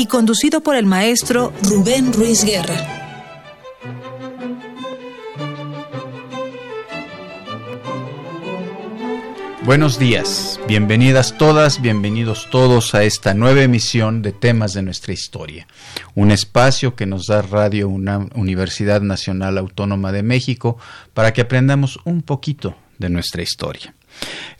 y conducido por el maestro Rubén Ruiz Guerra. Buenos días, bienvenidas todas, bienvenidos todos a esta nueva emisión de temas de nuestra historia, un espacio que nos da Radio Universidad Nacional Autónoma de México para que aprendamos un poquito de nuestra historia.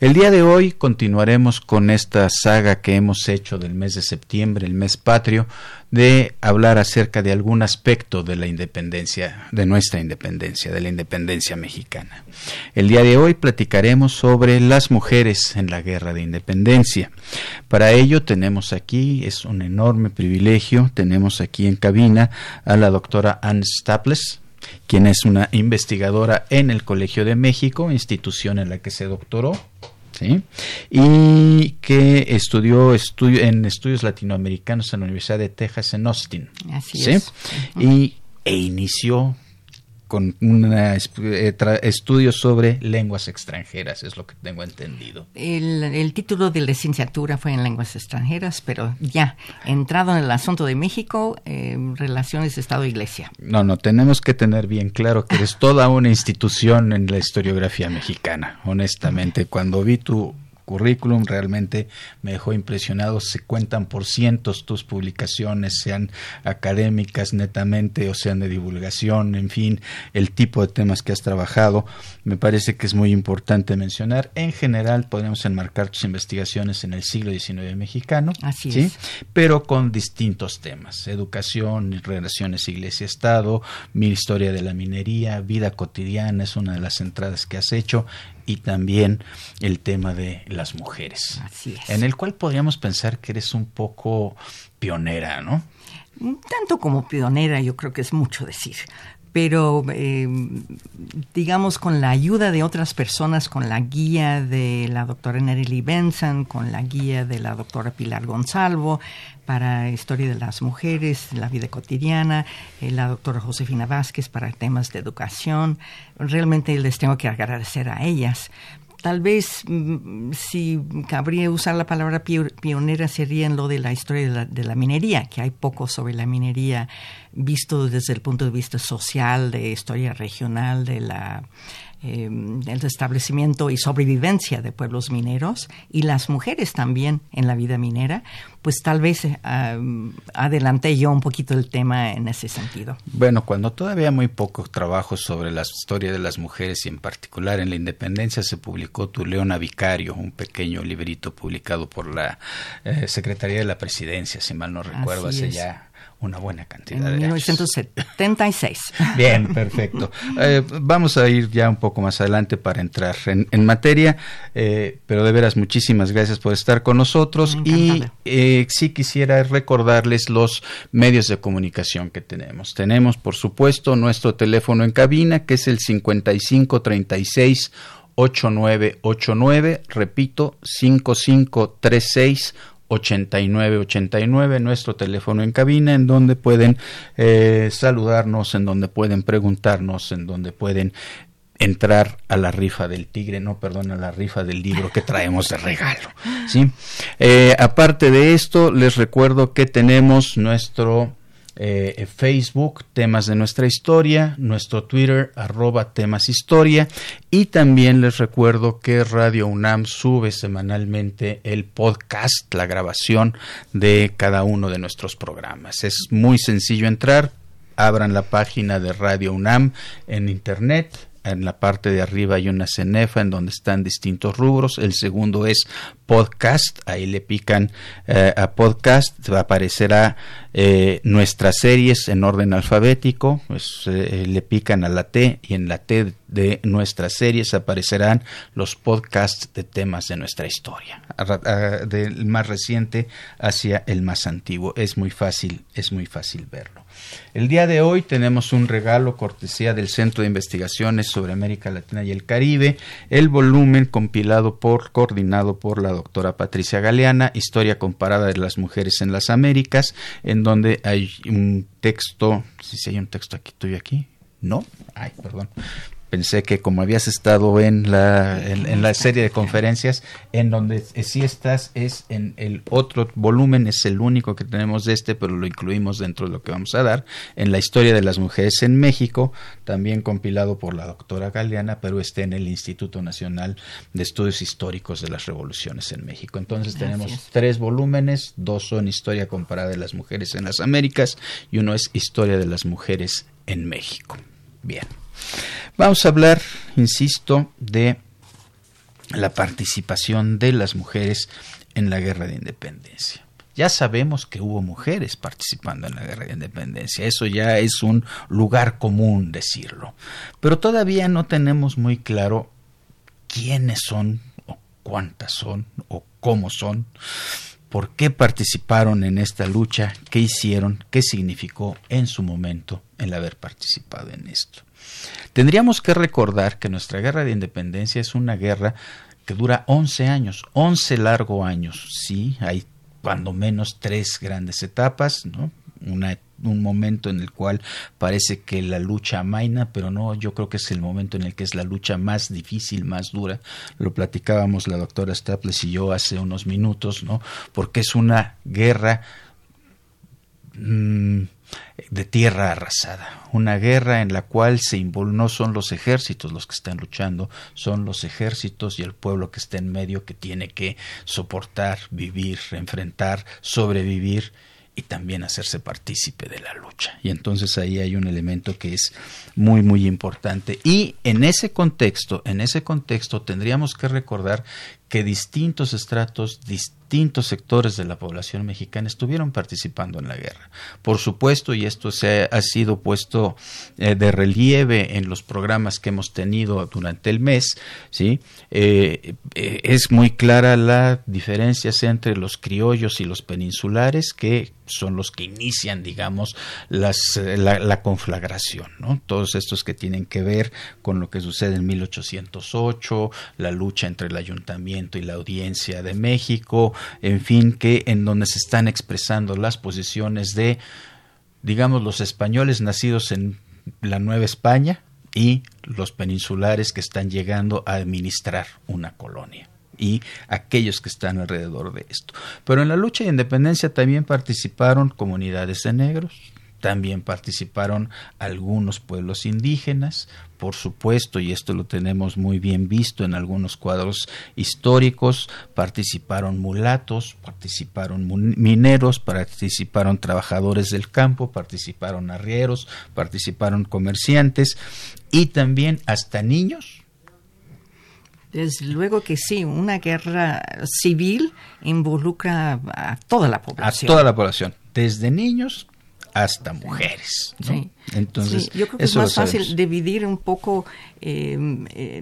El día de hoy continuaremos con esta saga que hemos hecho del mes de septiembre, el mes patrio, de hablar acerca de algún aspecto de la independencia, de nuestra independencia, de la independencia mexicana. El día de hoy platicaremos sobre las mujeres en la guerra de independencia. Para ello tenemos aquí, es un enorme privilegio, tenemos aquí en cabina a la doctora Anne Staples, quien es una investigadora en el Colegio de México, institución en la que se doctoró. ¿Sí? y que estudió en estudios latinoamericanos en la Universidad de Texas en Austin. Así es. Y, e inició con un eh, estudio sobre lenguas extranjeras, es lo que tengo entendido. El, título de licenciatura fue en lenguas extranjeras, pero ya, entrado en el asunto de México, eh, relaciones Estado-Iglesia. No, no, tenemos que tener bien claro que eres toda una institución en la historiografía mexicana, honestamente. Cuando vi tu currículum realmente me dejó impresionado. Se cuentan por cientos tus publicaciones, sean académicas netamente o sean de divulgación, en fin, el tipo de temas que has trabajado. Me parece que es muy importante mencionar. En general, podemos enmarcar tus investigaciones en el siglo XIX mexicano, Así ¿sí? pero con distintos temas: educación, relaciones iglesia-estado, mi historia de la minería, vida cotidiana, es una de las entradas que has hecho y también el tema de las mujeres. Así es. En el cual podríamos pensar que eres un poco pionera, ¿no? Tanto como pionera, yo creo que es mucho decir pero eh, digamos con la ayuda de otras personas, con la guía de la doctora Nerily Benson, con la guía de la doctora Pilar Gonzalvo para Historia de las Mujeres, la vida cotidiana, eh, la doctora Josefina Vázquez para temas de educación, realmente les tengo que agradecer a ellas. Tal vez mm, si cabría usar la palabra pionera sería en lo de la historia de la, minería, que hay poco sobre la minería visto desde el punto de vista social, de historia regional, de la el em, establecimiento y sobrevivencia de pueblos mineros y las mujeres también en la vida minera, pues tal vez eh, adelanté yo un poquito el tema en ese sentido. Bueno, cuando todavía muy poco trabajo sobre la historia de las mujeres y en particular en la independencia se publicó Tu Leona Vicario, un pequeño librito publicado por la eh, Secretaría de la Presidencia, si mal no recuerdo, hace ya una buena cantidad en de 1976. Bien, perfecto. Eh, vamos a ir ya un poco más adelante para entrar en, materia, eh, pero de veras muchísimas gracias por estar con nosotros y eh, sí quisiera recordarles los medios de comunicación que tenemos. Tenemos, por supuesto, nuestro teléfono en cabina que es el 5536 8989, repito, 5536 8989, nuestro teléfono en cabina, en donde pueden eh, saludarnos, en donde pueden preguntarnos, en donde pueden entrar a la rifa del tigre, no, perdón, a la rifa del libro que traemos de regalo. ¿sí? Eh, aparte de esto, les recuerdo que tenemos nuestro eh, Facebook, temas de nuestra historia, nuestro Twitter, arroba temas historia, y también les recuerdo que Radio UNAM sube semanalmente el podcast, la grabación de cada uno de nuestros programas. Es muy sencillo entrar, abran la página de Radio UNAM en Internet, en la parte de arriba hay una cenefa en donde están distintos rubros. El segundo es podcast. Ahí le pican eh, a podcast. Aparecerá eh, nuestras series en orden alfabético. Pues, eh, le pican a la T y en la T de nuestras series aparecerán los podcasts de temas de nuestra historia, del más reciente hacia el más antiguo. Es muy fácil, es muy fácil verlo. El día de hoy tenemos un regalo cortesía del Centro de Investigaciones sobre América Latina y el Caribe, el volumen compilado por, coordinado por la doctora Patricia Galeana, Historia comparada de las mujeres en las Américas, en donde hay un texto, si hay un texto aquí, estoy aquí, no, ay, perdón, pensé que como habías estado en la, en, la serie de conferencias, en donde sí estás es en el otro volumen, es el único que tenemos de este, pero lo incluimos dentro de lo que vamos a dar, en la historia de las mujeres en México, también compilado por la doctora Galeana, pero está en el Instituto Nacional de Estudios Históricos de las Revoluciones en México. Entonces tenemos tres volúmenes, dos son Historia comparada de las mujeres en las Américas y uno es Historia de las mujeres en México. Bien. Vamos a hablar, insisto, de la participación de las mujeres en la guerra de independencia. Ya sabemos que hubo mujeres participando en la guerra de independencia, eso ya es un lugar común decirlo, pero todavía no tenemos muy claro quiénes son o cuántas son o cómo son, por qué participaron en esta lucha, qué hicieron, qué significó en su momento el haber participado en esto. Tendríamos que recordar que nuestra guerra de independencia es una guerra que dura 11 años, 11 largos años. Sí, hay cuando menos tres grandes etapas, ¿no? un momento en el cual parece que la lucha amaina, pero no, yo creo que es el momento en el que es la lucha más difícil, más dura. Lo platicábamos la doctora Staples y yo hace unos minutos, ¿no? Porque es una guerra mm, de tierra arrasada, una guerra en la cual se no son los ejércitos los que están luchando, son los ejércitos y el pueblo que está en medio que tiene que soportar, vivir, enfrentar, sobrevivir y también hacerse partícipe de la lucha. Y entonces ahí hay un elemento que es muy muy importante y en ese contexto, en ese contexto tendríamos que recordar que distintos estratos, distintos sectores de la población mexicana estuvieron participando en la guerra. Por supuesto, y esto se ha, sido puesto eh, de relieve en los programas que hemos tenido durante el mes, ¿sí? Eh, eh, es muy clara la diferencia entre los criollos y los peninsulares, que son los que inician, digamos, la, la, conflagración, ¿no? Todos estos que tienen que ver con lo que sucede en 1808, la lucha entre el ayuntamiento y la Audiencia de México, en fin, que en donde se están expresando las posiciones de, digamos, los españoles nacidos en la Nueva España y los peninsulares que están llegando a administrar una colonia y aquellos que están alrededor de esto. Pero en la lucha de independencia también participaron comunidades de negros, también participaron algunos pueblos indígenas, por supuesto, y esto lo tenemos muy bien visto en algunos cuadros históricos, participaron mulatos, participaron mineros, participaron trabajadores del campo, participaron arrieros, participaron comerciantes y también hasta niños. Desde luego que sí, una guerra civil involucra a toda la población. A toda la población, desde niños hasta mujeres. Entonces, yo creo que es más fácil dividir un poco eh,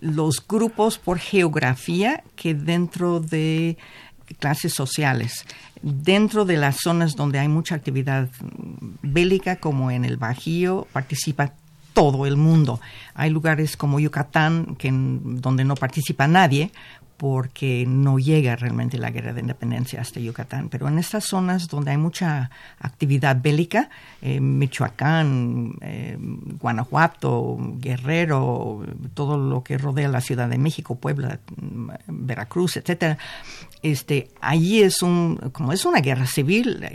los grupos por geografía que dentro de clases sociales. Dentro de las zonas donde hay mucha actividad bélica, como en el Bajío, participa todo el mundo. Hay lugares como Yucatán que, donde no participa nadie, porque no llega realmente la guerra de independencia hasta Yucatán. Pero en estas zonas donde hay mucha actividad bélica, eh, Michoacán, eh, Guanajuato, Guerrero, todo lo que rodea la Ciudad de México, Puebla, Veracruz, etcétera, este, allí es un, como es una guerra civil,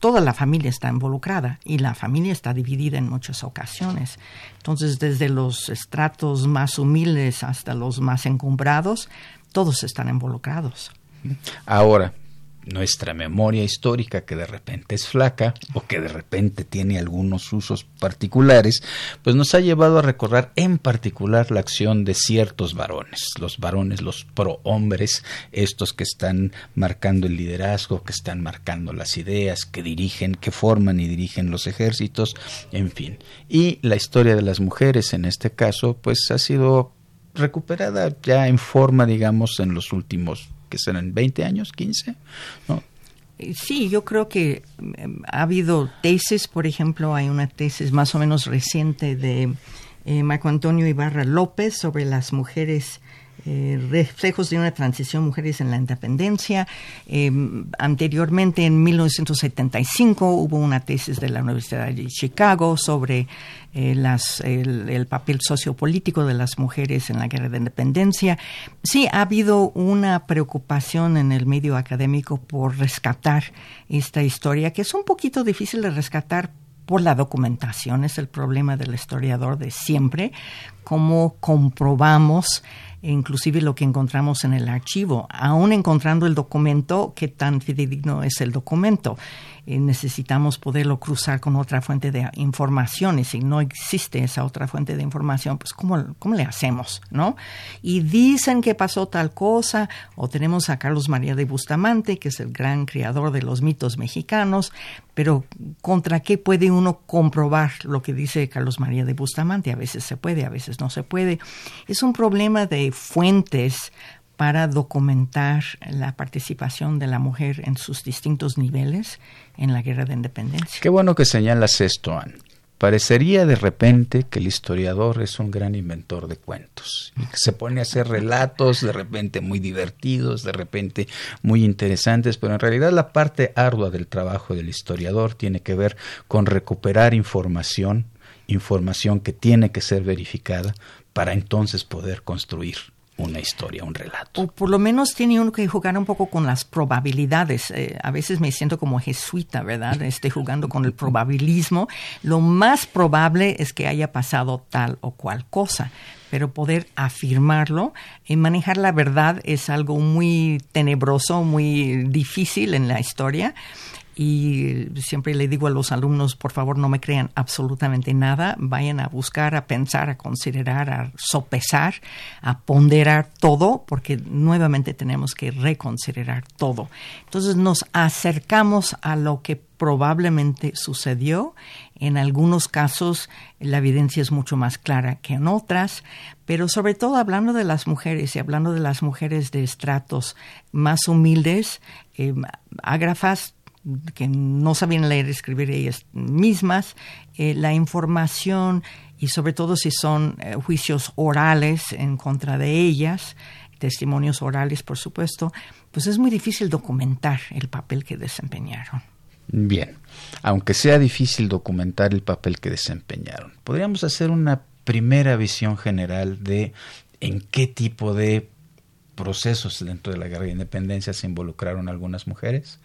toda la familia está involucrada y la familia está dividida en muchas ocasiones. Entonces, desde los estratos más humildes hasta los más encumbrados, todos están involucrados. Ahora, nuestra memoria histórica que de repente es flaca o que de repente tiene algunos usos particulares, pues nos ha llevado a recordar en particular la acción de ciertos varones, los varones, los prohombres, estos que están marcando el liderazgo, que están marcando las ideas, que dirigen, que forman y dirigen los ejércitos, en fin. Y la historia de las mujeres en este caso, pues ha sido recuperada ya en forma, digamos, en los últimos que serán 20 años, 15, ¿no? Eh, sí, yo creo que em, ha habido tesis, por ejemplo, hay una tesis más o menos reciente de eh, Marco Antonio Ibarra López sobre las mujeres eh, reflejos de una transición mujeres en la independencia. Em, anteriormente, en 1975, hubo una tesis de la Universidad de Chicago sobre eh, las, el, papel sociopolítico de las mujeres en la guerra de independencia. Sí, ha habido una preocupación en el medio académico por rescatar esta historia, que es un poquito difícil de rescatar por la documentación, es el problema del historiador de siempre, cómo comprobamos inclusive lo que encontramos en el archivo, aún encontrando el documento, qué tan fidedigno es el documento. Eh, necesitamos poderlo cruzar con otra fuente de información y si no existe esa otra fuente de información, pues ¿cómo, cómo le hacemos? ¿no? Y dicen que pasó tal cosa, o tenemos a Carlos María de Bustamante, que es el gran creador de los mitos mexicanos, pero ¿contra qué puede uno comprobar lo que dice Carlos María de Bustamante? A veces se puede, a veces no se puede. Es un problema de fuentes para documentar la participación de la mujer en sus distintos niveles en la guerra de independencia. Qué bueno que señalas esto, Anne. Parecería de repente que el historiador es un gran inventor de cuentos y que se pone a hacer relatos de repente muy divertidos, de repente muy interesantes, pero en realidad la parte ardua del trabajo del historiador tiene que ver con recuperar información, información que tiene que ser verificada para entonces poder construir una historia, un relato. O por lo menos tiene uno que jugar un poco con las probabilidades. Eh, a veces me siento como jesuita, ¿verdad? Esté jugando con el probabilismo. Lo más probable es que haya pasado tal o cual cosa, pero poder afirmarlo y manejar la verdad es algo muy tenebroso, muy difícil en la historia y siempre le digo a los alumnos, por favor, no me crean absolutamente nada, vayan a buscar, a pensar, a considerar, a sopesar, a ponderar todo, porque nuevamente tenemos que reconsiderar todo. Entonces nos acercamos a lo que probablemente sucedió. En algunos casos la evidencia es mucho más clara que en otras, pero sobre todo hablando de las mujeres y hablando de las mujeres de estratos más humildes, eh, ágrafas que no sabían leer y escribir ellas mismas, eh, la información y sobre todo si son eh, juicios orales en contra de ellas, testimonios orales por supuesto, pues es muy difícil documentar el papel que desempeñaron. Bien, aunque sea difícil documentar el papel que desempeñaron, podríamos hacer una primera visión general de en qué tipo de procesos dentro de la guerra de independencia se involucraron algunas mujeres?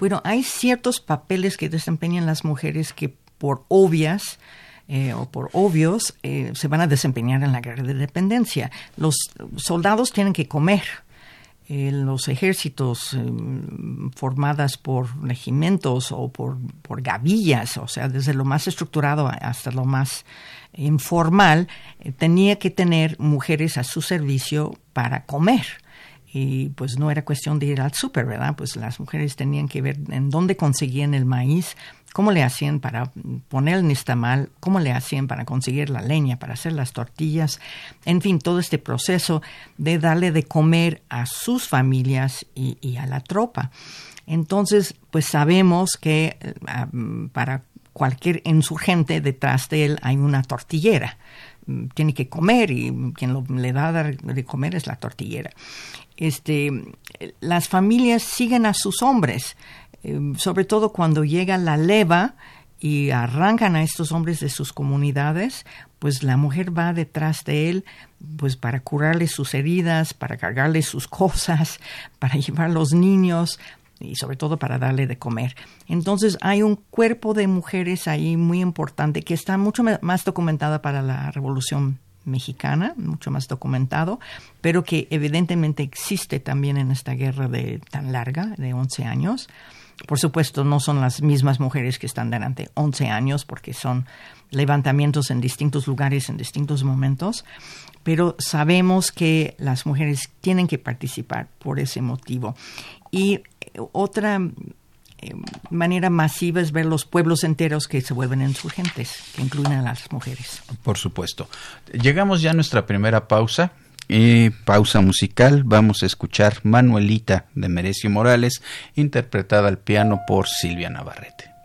Bueno, hay ciertos papeles que desempeñan las mujeres que por obvias eh, o por obvios eh, se van a desempeñar en la guerra de independencia. Los soldados tienen que comer. Eh, los ejércitos formadas por regimentos o por, por gavillas, o sea, desde lo más estructurado hasta lo más informal, tenía que tener mujeres a su servicio para comer y pues no era cuestión de ir al súper, ¿verdad? Pues las mujeres tenían que ver en dónde conseguían el maíz, cómo le hacían para poner el nistamal, cómo le hacían para conseguir la leña, para hacer las tortillas, en fin, todo este proceso de darle de comer a sus familias y, a la tropa. Entonces, pues sabemos que eh, para cualquier insurgente detrás de él hay una tortillera tiene que comer y quien le da de comer es la tortillera. Este, las familias siguen a sus hombres, eh, sobre todo cuando llega la leva y arrancan a estos hombres de sus comunidades, pues la mujer va detrás de él, pues para curarle sus heridas, para cargarle sus cosas, para llevar a los niños, y sobre todo para darle de comer. Entonces hay un cuerpo de mujeres ahí muy importante que está mucho más documentada para la Revolución mexicana, mucho más documentado, pero que evidentemente existe también en esta guerra de tan larga, de 11 años. Por supuesto, no son las mismas mujeres que están durante 11 años, porque son levantamientos en distintos lugares, en distintos momentos, pero sabemos que las mujeres tienen que participar por ese motivo. Y eh, otra eh, manera masiva es ver los pueblos enteros que se vuelven insurgentes, que incluyen a las mujeres. Por supuesto. Llegamos ya a nuestra primera pausa. Y pausa musical, vamos a escuchar Manuelita de Merecio Morales, interpretada al piano por Silvia Navarrete.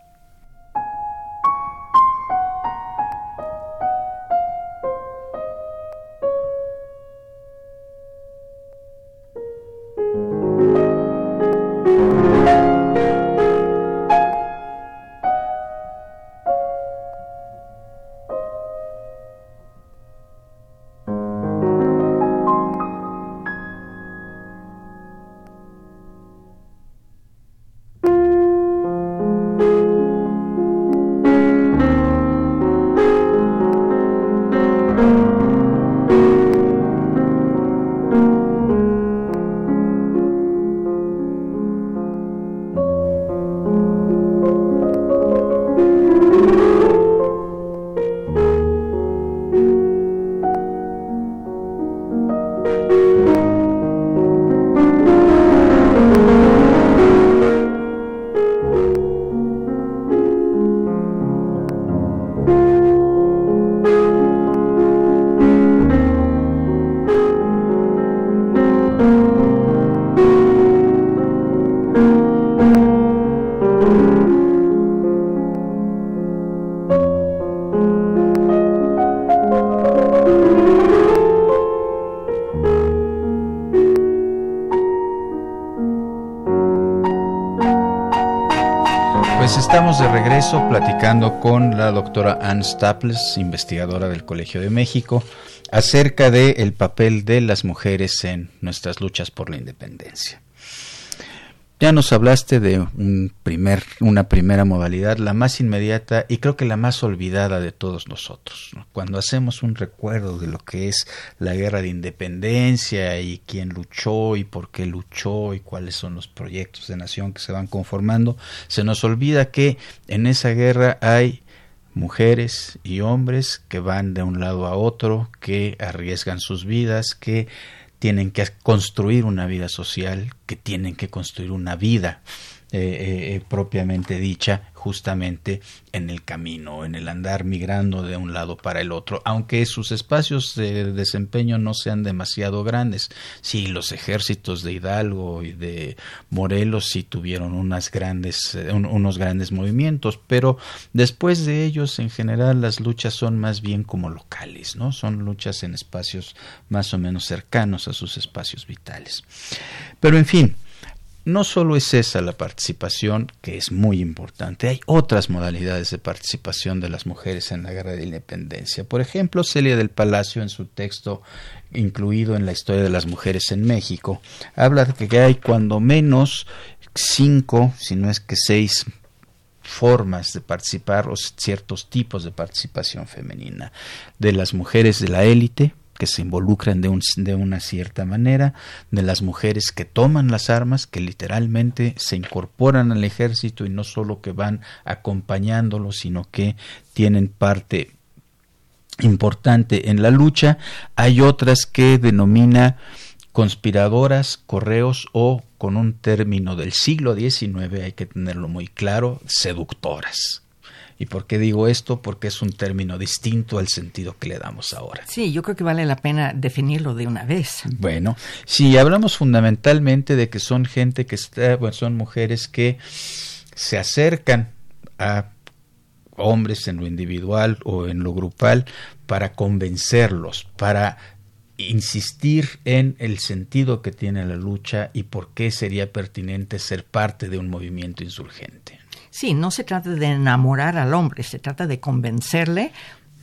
Estamos de regreso platicando con la doctora Ann Staples, investigadora del Colegio de México, acerca del el papel de las mujeres en nuestras luchas por la independencia. Ya nos hablaste de un primer, una primera modalidad, la más inmediata y creo que la más olvidada de todos nosotros. Cuando hacemos un recuerdo de lo que es la guerra de independencia y quién luchó y por qué luchó y cuáles son los proyectos de nación que se van conformando, se nos olvida que en esa guerra hay mujeres y hombres que van de un lado a otro, que arriesgan sus vidas, que tienen que construir una vida social, que tienen que construir una vida eh, eh, eh, propiamente dicha, justamente en el camino, en el andar migrando de un lado para el otro, aunque sus espacios de desempeño no sean demasiado grandes. Sí, los ejércitos de Hidalgo y de Morelos sí tuvieron unas grandes, unos grandes movimientos, pero después de ellos, en general, las luchas son más bien como locales, ¿no? Son luchas en espacios más o menos cercanos a sus espacios vitales. Pero en fin, no solo es esa la participación, que es muy importante, hay otras modalidades de participación de las mujeres en la guerra de independencia. Por ejemplo, Celia del Palacio, en su texto incluido en la historia de las mujeres en México, habla de que hay cuando menos cinco, si no es que seis formas de participar o ciertos tipos de participación femenina de las mujeres de la élite, que se involucran de, un, de una cierta manera, de las mujeres que toman las armas, que literalmente se incorporan al ejército y no solo que van acompañándolo, sino que tienen parte importante en la lucha. Hay otras que denomina conspiradoras, correos o, con un término del siglo XIX, hay que tenerlo muy claro, seductoras. ¿Y por qué digo esto? Porque es un término distinto al sentido que le damos ahora. Sí, yo creo que vale la pena definirlo de una vez. Bueno, si hablamos fundamentalmente de que son gente que está, bueno, son mujeres que se acercan a hombres en lo individual o en lo grupal para convencerlos, para insistir en el sentido que tiene la lucha y por qué sería pertinente ser parte de un movimiento insurgente. Sí, no se trata de enamorar al hombre, se trata de convencerle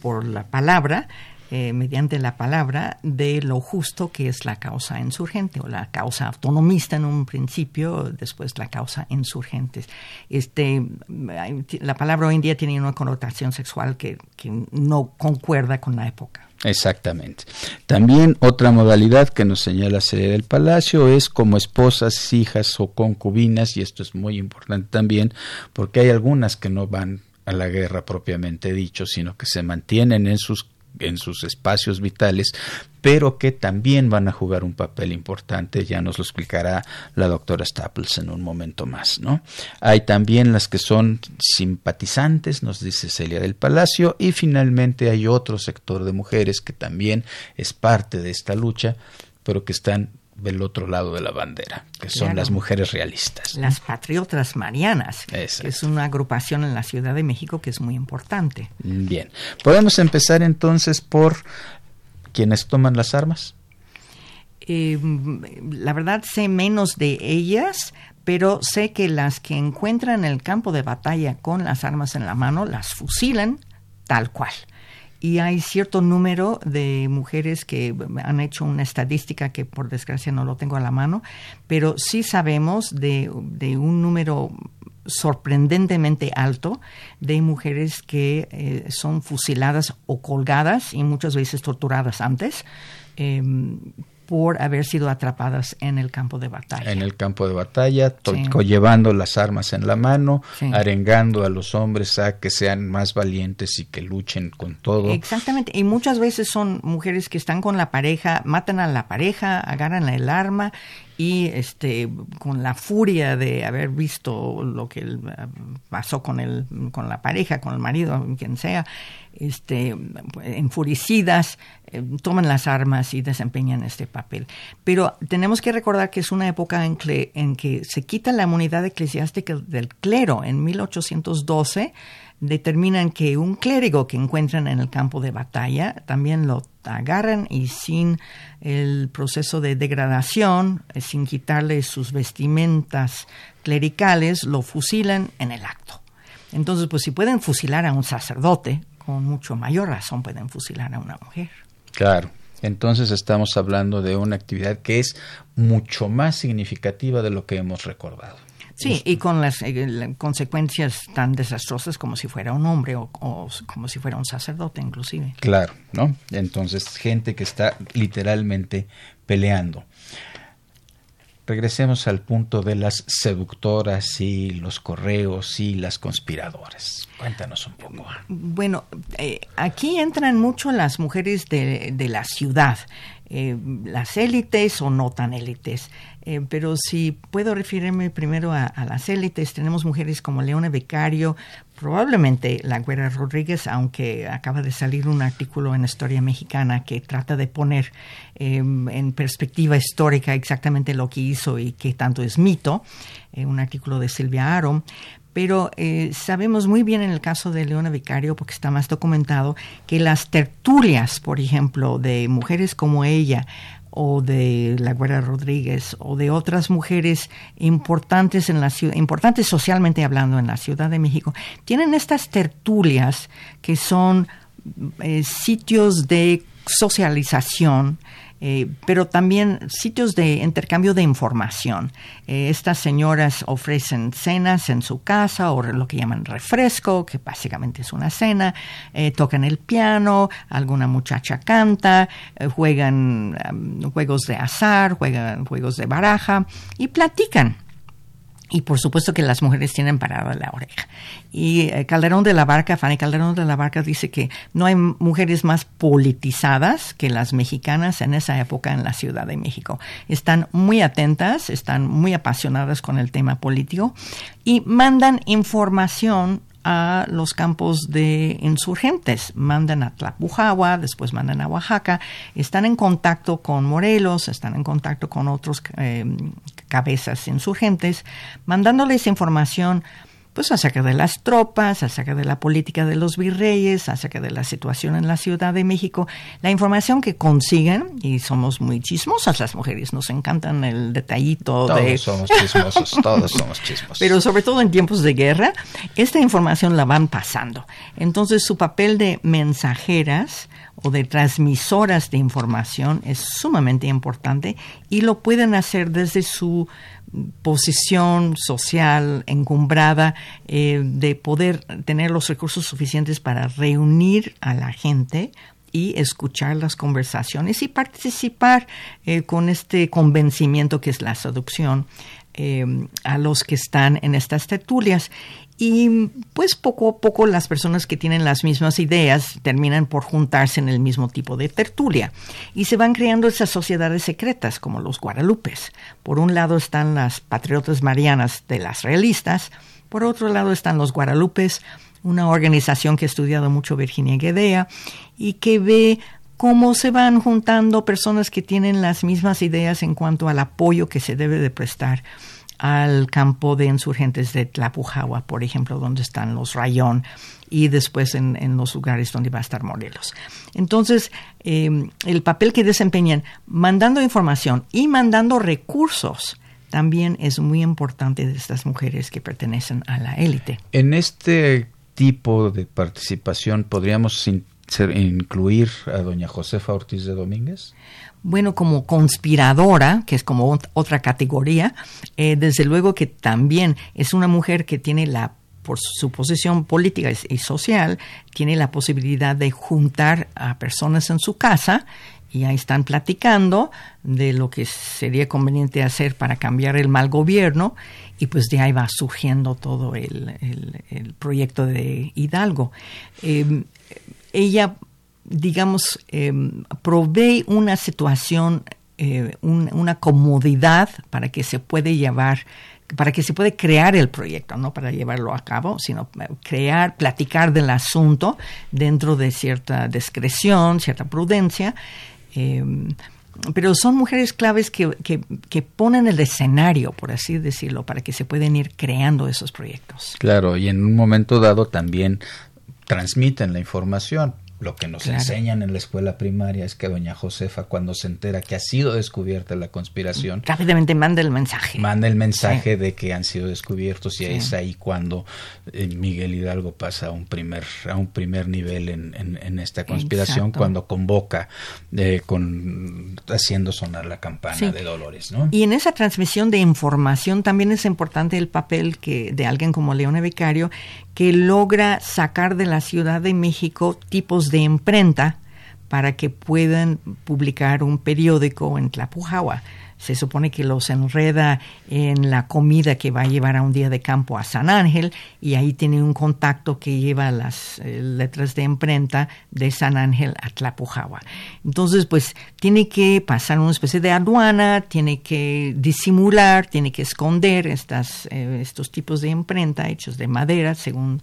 por la palabra eh, mediante la palabra de lo justo que es la causa insurgente o la causa autonomista en un principio, después la causa insurgente. Este, la palabra hoy en día tiene una connotación sexual que, que no concuerda con la época. Exactamente. También otra modalidad que nos señala Sede del Palacio es como esposas, hijas o concubinas, y esto es muy importante también porque hay algunas que no van a la guerra propiamente dicho, sino que se mantienen en sus en sus espacios vitales, pero que también van a jugar un papel importante, ya nos lo explicará la doctora Staples en un momento más, ¿no? Hay también las que son simpatizantes, nos dice Celia del Palacio, y finalmente hay otro sector de mujeres que también es parte de esta lucha, pero que están del otro lado de la bandera, que son las mujeres realistas. Las patriotas marianas, que es una agrupación en la Ciudad de México que es muy importante. Bien, podemos empezar entonces por quienes toman las armas. Eh, la verdad sé menos de ellas, pero sé que las que encuentran el campo de batalla con las armas en la mano las fusilan tal cual y hay cierto número de mujeres que han hecho una estadística que por desgracia no lo tengo a la mano, pero sí sabemos de, un número sorprendentemente alto de mujeres que eh, son fusiladas o colgadas y muchas veces torturadas antes. Em, por haber sido atrapadas en el campo de batalla. En el campo de batalla, llevando las armas en la mano, arengando a los hombres a que sean más valientes y que luchen con todo. Exactamente, y muchas veces son mujeres que están con la pareja, matan a la pareja, agarran el arma y este con la furia de haber visto lo que pasó con el con la pareja con el marido quien sea este enfurecidas eh, toman las armas y desempeñan este papel. Pero tenemos que recordar que es una época en que, en que se quita la inmunidad eclesiástica del clero. En 1812 determinan que un clérigo que encuentran en el campo de batalla también lo agarran y sin el proceso de degradación, eh, sin quitarle sus vestimentas clericales, lo fusilan en el acto. Entonces, pues si pueden fusilar a un sacerdote, con mucho mayor razón pueden fusilar a una mujer. Claro. Entonces estamos hablando de una actividad que es mucho más significativa de lo que hemos recordado. Sí, y con las eh, consecuencias tan desastrosas como si fuera un hombre o, como si fuera un sacerdote inclusive. Claro, ¿no? Entonces, gente que está literalmente peleando. Regresemos al punto de las seductoras y los correos y las conspiradoras. Cuéntanos un poco. Bueno, eh, aquí entran mucho las mujeres de, de la ciudad. Eh, las élites o no tan élites. Eh, pero si puedo referirme primero a, las élites, tenemos mujeres como Leona Becario, probablemente la Güera Rodríguez, aunque acaba de salir un artículo en Historia Mexicana que trata de poner em, en perspectiva histórica exactamente lo que hizo y qué tanto es mito, eh, un artículo de Silvia Aro, pero eh, sabemos muy bien en el caso de Leona Vicario, porque está más documentado, que las tertulias, por ejemplo, de mujeres como ella, o de la Guerra Rodríguez o de otras mujeres importantes en la ciudad, importantes socialmente hablando en la Ciudad de México, tienen estas tertulias que son eh, sitios de socialización eh, pero también sitios de intercambio de información. Eh, estas señoras ofrecen cenas en su casa o lo que llaman refresco, que básicamente es una cena, eh, tocan el piano, alguna muchacha canta, juegan juegos de azar, juegan juegos de baraja y platican y por supuesto que las mujeres tienen parada la oreja. Y eh, Calderón de la Barca, Fanny Calderón de la Barca dice que no hay mujeres más politizadas que las mexicanas en esa época en la Ciudad de México. Están muy atentas, están muy apasionadas con el tema político y mandan información a los campos de insurgentes. Mandan a Tlapujahua, después mandan a Oaxaca, están en contacto con Morelos, están en contacto con otros eh, cabezas insurgentes, mandándoles información pues acerca de las tropas, acerca de la política de los virreyes, acerca de la situación en la Ciudad de México, la información que consiguen, y somos muy chismosas las mujeres, nos encantan el detallito todos de... somos chismosos, todos somos chismosos. Pero sobre todo en tiempos de guerra, esta información la van pasando. Entonces su papel de mensajeras o de transmisoras de información es sumamente importante y lo pueden hacer desde su posición social encumbrada eh, de poder tener los recursos suficientes para reunir a la gente y escuchar las conversaciones y participar eh, con este convencimiento que es la seducción eh, a los que están en estas tertulias. Y pues poco a poco las personas que tienen las mismas ideas terminan por juntarse en el mismo tipo de tertulia. Y se van creando esas sociedades secretas como los guadalupes. Por un lado están las patriotas marianas de las realistas, por otro lado están los guadalupes, una organización que ha estudiado mucho Virginia Guedea y que ve cómo se van juntando personas que tienen las mismas ideas en cuanto al apoyo que se debe de prestar al campo de insurgentes de Tlapujahua, por ejemplo, donde están los Rayón y después en, los lugares donde va a estar Morelos. Entonces, em, el papel que desempeñan mandando información y mandando recursos también es muy importante de estas mujeres que pertenecen a la élite. En este tipo de participación podríamos incluir a doña Josefa Ortiz de Domínguez? Bueno, como conspiradora, que es como otra categoría, eh, desde luego que también es una mujer que tiene la por su posición política y social, tiene la posibilidad de juntar a personas en su casa y ahí están platicando de lo que sería conveniente hacer para cambiar el mal gobierno y pues de ahí va surgiendo todo el, proyecto de Hidalgo. Eh, ella, digamos, eh, provee una situación, eh, una comodidad para que se puede llevar para que se puede crear el proyecto, no para llevarlo a cabo, sino crear, platicar del asunto dentro de cierta discreción, cierta prudencia. Eh, pero son mujeres claves que, que, que, ponen el escenario, por así decirlo, para que se puedan ir creando esos proyectos. Claro, y en un momento dado también transmiten la información. Lo que nos enseñan en la escuela primaria es que doña Josefa, cuando se entera que ha sido descubierta la conspiración, rápidamente manda el mensaje. Manda el mensaje de que han sido descubiertos y es ahí cuando eh, Miguel Hidalgo pasa a un primer, a un primer nivel en, en, esta conspiración, cuando convoca eh, con haciendo sonar la campana de Dolores. ¿no? Y en esa transmisión de información también es importante el papel que de alguien como Leona Vicario, que logra sacar de la Ciudad de México tipos de imprenta para que puedan publicar un periódico en Tlapujahua se supone que los enreda en la comida que va a llevar a un día de campo a San Ángel y ahí tiene un contacto que lleva las eh, letras de imprenta de San Ángel a Tlapujahua. Entonces, pues tiene que pasar una especie de aduana, tiene que disimular, tiene que esconder estas, eh, estos tipos de imprenta hechos de madera, según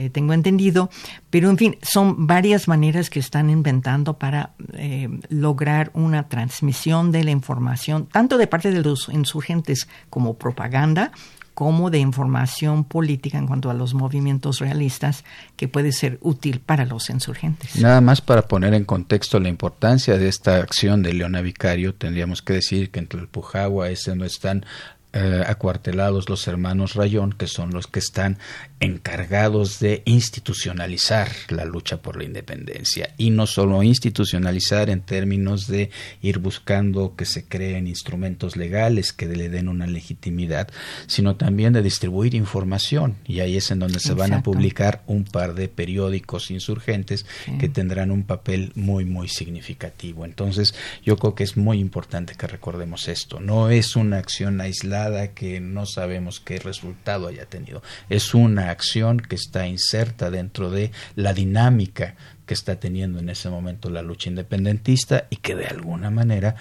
eh, tengo entendido, pero en fin, son varias maneras que están inventando para eh, lograr una transmisión de la información, tanto de parte de los insurgentes como propaganda, como de información política en cuanto a los movimientos realistas que puede ser útil para los insurgentes. Nada más para poner en contexto la importancia de esta acción de Leona Vicario, tendríamos que decir que entre el Pujagua ese no están eh, acuartelados los hermanos Rayón, que son los que están encargados de institucionalizar la lucha por la independencia. Y no solo institucionalizar en términos de ir buscando que se creen instrumentos legales que le den una legitimidad, sino también de distribuir información. Y ahí es en donde se van a publicar un par de periódicos insurgentes que tendrán un papel muy, muy significativo. Entonces, yo creo que es muy importante que recordemos esto. No es una acción aislada que no sabemos qué resultado haya tenido. Es una acción que está inserta dentro de la dinámica que está teniendo en ese momento la lucha independentista y que de alguna manera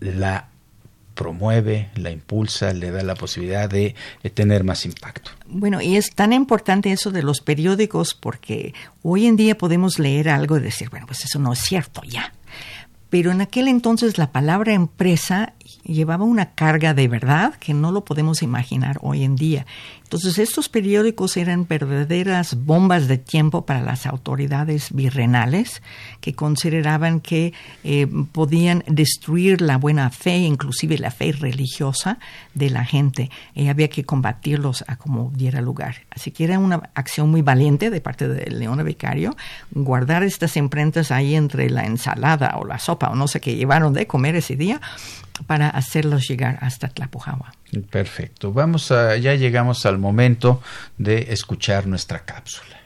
la promueve, la impulsa, le da la posibilidad de, tener más impacto. Bueno, y es tan importante eso de los periódicos porque hoy en día podemos leer algo y decir, bueno, pues eso no es cierto ya. Pero en aquel entonces la palabra empresa llevaba una carga de verdad que no lo podemos imaginar hoy en día. Entonces, estos periódicos eran verdaderas bombas de tiempo para las autoridades virrenales que consideraban que eh, podían destruir la buena fe, inclusive la fe religiosa de la gente. Y había que combatirlos a como diera lugar. Así que era una acción muy valiente de parte de Leona Vicario guardar estas imprentas ahí entre la ensalada o la sopa o no sé qué llevaron de comer ese día para hacerlos llegar hasta Tlapujawa. Perfecto. Vamos a, ya llegamos al momento de escuchar nuestra cápsula.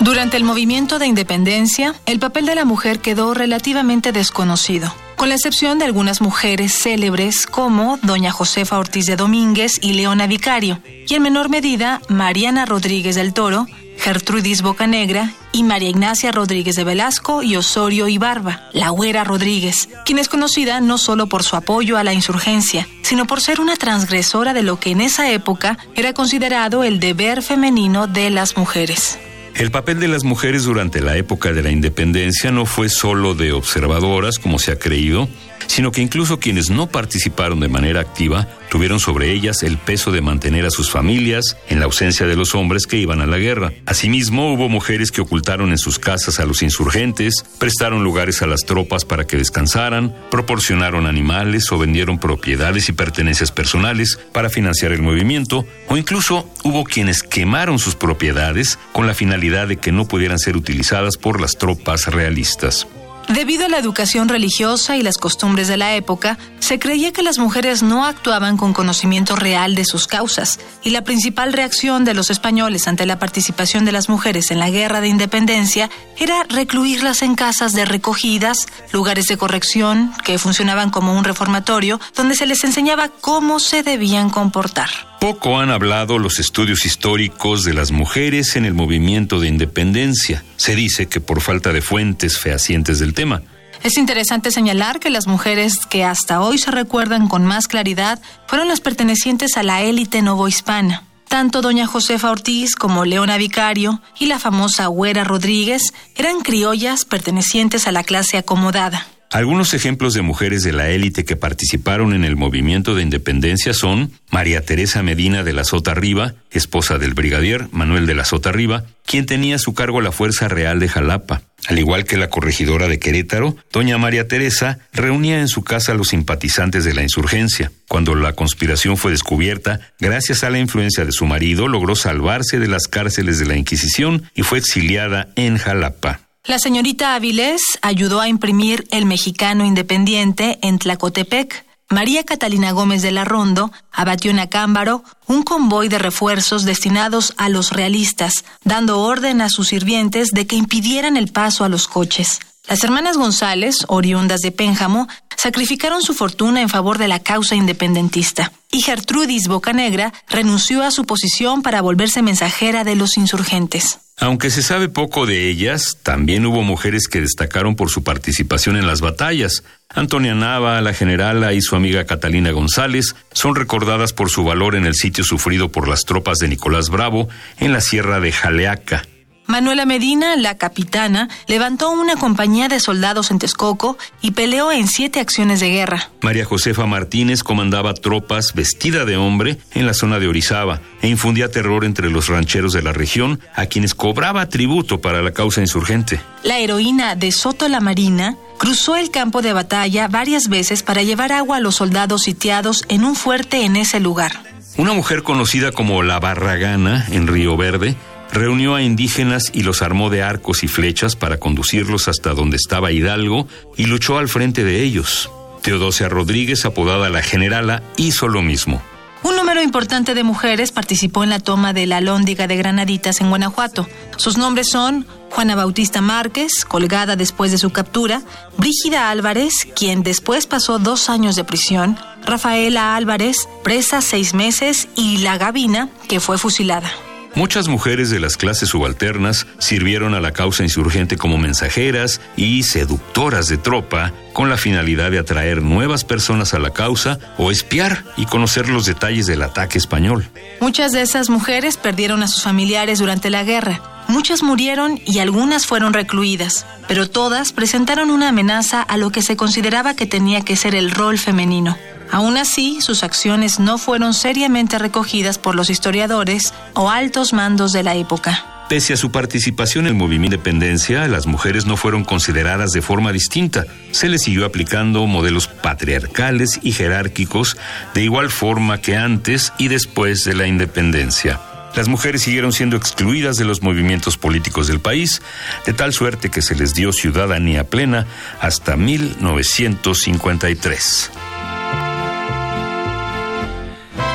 Durante el movimiento de independencia, el papel de la mujer quedó relativamente desconocido, con la excepción de algunas mujeres célebres como doña Josefa Ortiz de Domínguez y Leona Vicario, y en menor medida Mariana Rodríguez del Toro, Gertrudis Bocanegra y María Ignacia Rodríguez de Velasco y Osorio Ibarba, la Güera Rodríguez, quien es conocida no solo por su apoyo a la insurgencia, sino por ser una transgresora de lo que en esa época era considerado el deber femenino de las mujeres. El papel de las mujeres durante la época de la independencia no fue solo de observadoras, como se ha creído, sino que incluso quienes no participaron de manera activa tuvieron sobre ellas el peso de mantener a sus familias en la ausencia de los hombres que iban a la guerra. Asimismo, hubo mujeres que ocultaron en sus casas a los insurgentes, prestaron lugares a las tropas para que descansaran, proporcionaron animales o vendieron propiedades y pertenencias personales para financiar el movimiento, o incluso hubo quienes quemaron sus propiedades con la finalidad de que no pudieran ser utilizadas por las tropas realistas. Debido a la educación religiosa y las costumbres de la época, se creía que las mujeres no actuaban con conocimiento real de sus causas, y la principal reacción de los españoles ante la participación de las mujeres en la guerra de independencia era recluirlas en casas de recogidas, lugares de corrección que funcionaban como un reformatorio, donde se les enseñaba cómo se debían comportar. Poco han hablado los estudios históricos de las mujeres en el movimiento de independencia. Se dice que por falta de fuentes fehacientes del tema. Es interesante señalar que las mujeres que hasta hoy se recuerdan con más claridad fueron las pertenecientes a la élite novohispana. Tanto doña Josefa Ortiz como Leona Vicario y la famosa Güera Rodríguez eran criollas pertenecientes a la clase acomodada. Algunos ejemplos de mujeres de la élite que participaron en el movimiento de independencia son María Teresa Medina de la Sota Riva, esposa del brigadier Manuel de la Sota Riva, quien tenía a su cargo la Fuerza Real de Jalapa. Al igual que la corregidora de Querétaro, doña María Teresa reunía en su casa a los simpatizantes de la insurgencia. Cuando la conspiración fue descubierta, gracias a la influencia de su marido, logró salvarse de las cárceles de la Inquisición y fue exiliada en Jalapa. La señorita Avilés ayudó a imprimir El Mexicano Independiente en Tlacotepec. María Catalina Gómez de la Rondo abatió en Acámbaro un convoy de refuerzos destinados a los realistas, dando orden a sus sirvientes de que impidieran el paso a los coches. Las hermanas González, oriundas de Pénjamo, sacrificaron su fortuna en favor de la causa independentista, y Gertrudis Bocanegra renunció a su posición para volverse mensajera de los insurgentes. Aunque se sabe poco de ellas, también hubo mujeres que destacaron por su participación en las batallas. Antonia Nava, la generala y su amiga Catalina González son recordadas por su valor en el sitio sufrido por las tropas de Nicolás Bravo en la sierra de Jaleaca. Manuela Medina, la capitana, levantó una compañía de soldados en Texcoco y peleó en siete acciones de guerra. María Josefa Martínez comandaba tropas vestida de hombre en la zona de Orizaba e infundía terror entre los rancheros de la región a quienes cobraba tributo para la causa insurgente. La heroína de Soto la Marina cruzó el campo de batalla varias veces para llevar agua a los soldados sitiados en un fuerte en ese lugar. Una mujer conocida como la Barragana en Río Verde reunió a indígenas y los armó de arcos y flechas para conducirlos hasta donde estaba Hidalgo y luchó al frente de ellos. Teodosia Rodríguez, apodada la Generala, hizo lo mismo. Un número importante de mujeres participó en la toma de la Lóndiga de Granaditas en Guanajuato. Sus nombres son Juana Bautista Márquez, colgada después de su captura, Brígida Álvarez, quien después pasó dos años de prisión, Rafaela Álvarez, presa seis meses, y La Gavina, que fue fusilada. Muchas mujeres de las clases subalternas sirvieron a la causa insurgente como mensajeras y seductoras de tropa con la finalidad de atraer nuevas personas a la causa o espiar y conocer los detalles del ataque español. Muchas de esas mujeres perdieron a sus familiares durante la guerra. Muchas murieron y algunas fueron recluidas, pero todas presentaron una amenaza a lo que se consideraba que tenía que ser el rol femenino. Aún así, sus acciones no fueron seriamente recogidas por los historiadores o altos mandos de la época. Pese a su participación en el movimiento de independencia, las mujeres no fueron consideradas de forma distinta. Se les siguió aplicando modelos patriarcales y jerárquicos de igual forma que antes y después de la independencia. Las mujeres siguieron siendo excluidas de los movimientos políticos del país, de tal suerte que se les dio ciudadanía plena hasta 1953.